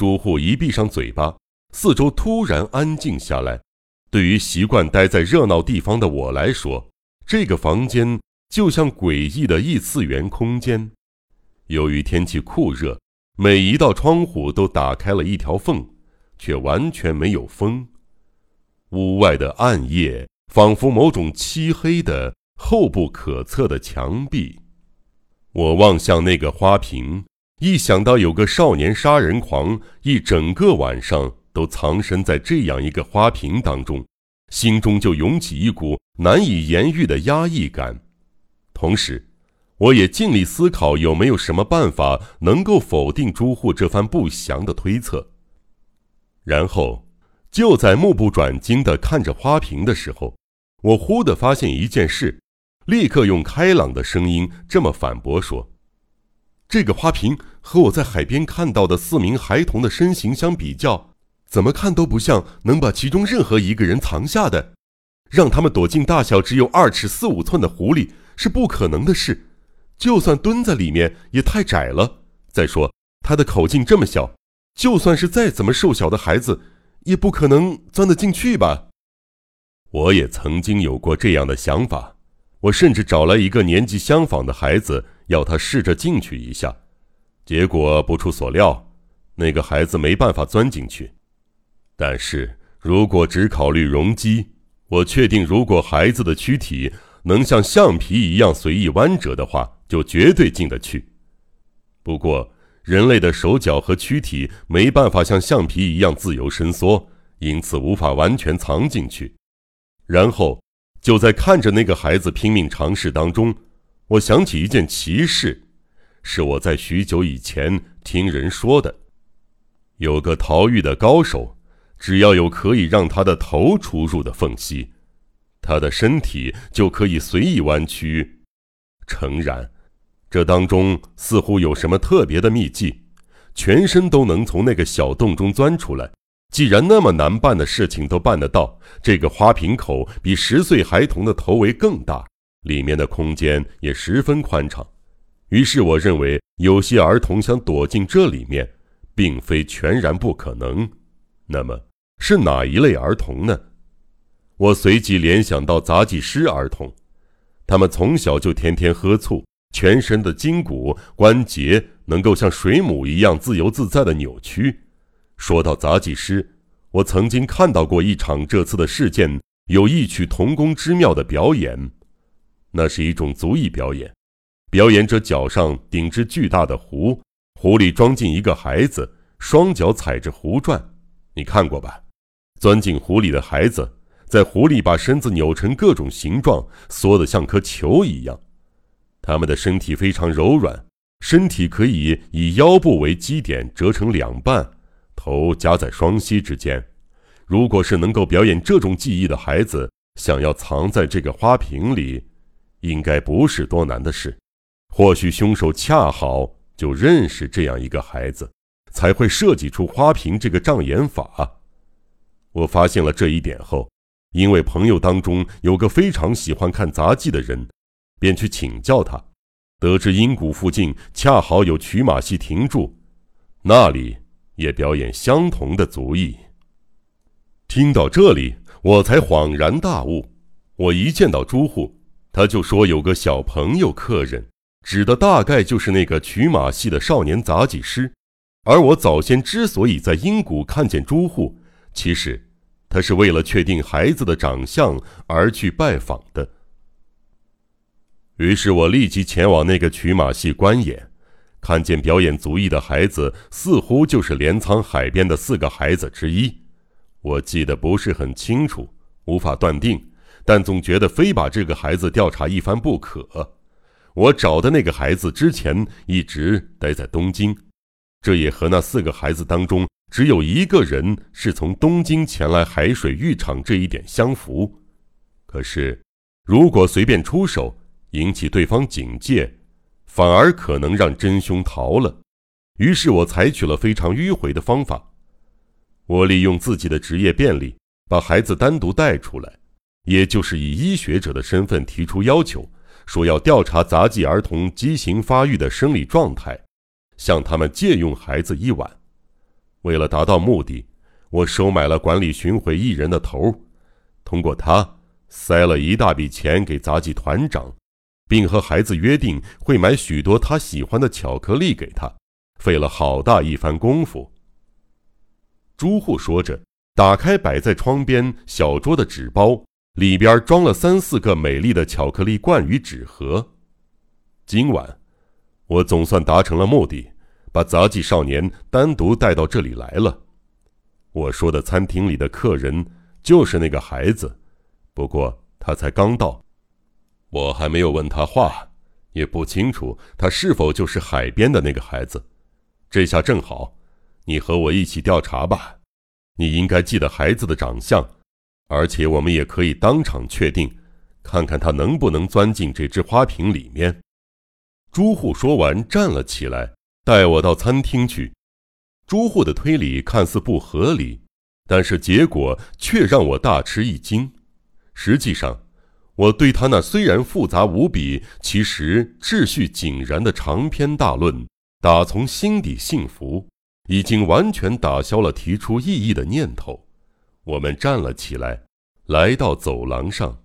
朱户一闭上嘴巴，四周突然安静下来。对于习惯待在热闹地方的我来说，这个房间就像诡异的异次元空间。由于天气酷热，每一道窗户都打开了一条缝，却完全没有风。屋外的暗夜仿佛某种漆黑的、厚不可测的墙壁。我望向那个花瓶，一想到有个少年杀人狂一整个晚上都藏身在这样一个花瓶当中，心中就涌起一股难以言喻的压抑感。同时，我也尽力思考有没有什么办法能够否定朱户这番不祥的推测。然后。就在目不转睛地看着花瓶的时候，我忽地发现一件事，立刻用开朗的声音这么反驳说：“这个花瓶和我在海边看到的四名孩童的身形相比较，怎么看都不像能把其中任何一个人藏下的。让他们躲进大小只有二尺四五寸的湖里是不可能的事，就算蹲在里面也太窄了。再说他的口径这么小，就算是再怎么瘦小的孩子。”也不可能钻得进去吧。我也曾经有过这样的想法，我甚至找来一个年纪相仿的孩子，要他试着进去一下。结果不出所料，那个孩子没办法钻进去。但是如果只考虑容积，我确定，如果孩子的躯体能像橡皮一样随意弯折的话，就绝对进得去。不过。人类的手脚和躯体没办法像橡皮一样自由伸缩，因此无法完全藏进去。然后，就在看着那个孩子拼命尝试当中，我想起一件奇事，是我在许久以前听人说的：有个逃狱的高手，只要有可以让他的头出入的缝隙，他的身体就可以随意弯曲。诚然。这当中似乎有什么特别的秘技，全身都能从那个小洞中钻出来。既然那么难办的事情都办得到，这个花瓶口比十岁孩童的头围更大，里面的空间也十分宽敞。于是我认为，有些儿童想躲进这里面，并非全然不可能。那么是哪一类儿童呢？我随即联想到杂技师儿童，他们从小就天天喝醋。全身的筋骨关节能够像水母一样自由自在的扭曲。说到杂技师，我曾经看到过一场这次的事件有异曲同工之妙的表演。那是一种足艺表演，表演者脚上顶着巨大的壶，壶里装进一个孩子，双脚踩着壶转。你看过吧？钻进壶里的孩子在壶里把身子扭成各种形状，缩得像颗球一样。他们的身体非常柔软，身体可以以腰部为基点折成两半，头夹在双膝之间。如果是能够表演这种技艺的孩子，想要藏在这个花瓶里，应该不是多难的事。或许凶手恰好就认识这样一个孩子，才会设计出花瓶这个障眼法。我发现了这一点后，因为朋友当中有个非常喜欢看杂技的人。便去请教他，得知阴谷附近恰好有曲马戏停住，那里也表演相同的足艺。听到这里，我才恍然大悟。我一见到朱户，他就说有个小朋友客人，指的大概就是那个曲马戏的少年杂技师。而我早先之所以在阴谷看见朱户，其实他是为了确定孩子的长相而去拜访的。于是我立即前往那个曲马戏观演，看见表演足艺的孩子似乎就是镰仓海边的四个孩子之一。我记得不是很清楚，无法断定，但总觉得非把这个孩子调查一番不可。我找的那个孩子之前一直待在东京，这也和那四个孩子当中只有一个人是从东京前来海水浴场这一点相符。可是，如果随便出手，引起对方警戒，反而可能让真凶逃了。于是我采取了非常迂回的方法，我利用自己的职业便利，把孩子单独带出来，也就是以医学者的身份提出要求，说要调查杂技儿童畸形发育的生理状态，向他们借用孩子一晚。为了达到目的，我收买了管理巡回艺人的头，通过他塞了一大笔钱给杂技团长，并和孩子约定会买许多他喜欢的巧克力给他，费了好大一番功夫。朱户说着，打开摆在窗边小桌的纸包，里边装了三四个美丽的巧克力罐与纸盒。今晚，我总算达成了目的。把杂技少年单独带到这里来了。我说的餐厅里的客人就是那个孩子，不过他才刚到，我还没有问他话，也不清楚他是否就是海边的那个孩子。这下正好，你和我一起调查吧。你应该记得孩子的长相，而且我们也可以当场确定，看看他能不能钻进这只花瓶里面。朱户说完，站了起来。带我到餐厅去。朱户的推理看似不合理，但是结果却让我大吃一惊。实际上，我对他那虽然复杂无比，其实秩序井然的长篇大论，打从心底信服，已经完全打消了提出异议的念头。我们站了起来，来到走廊上。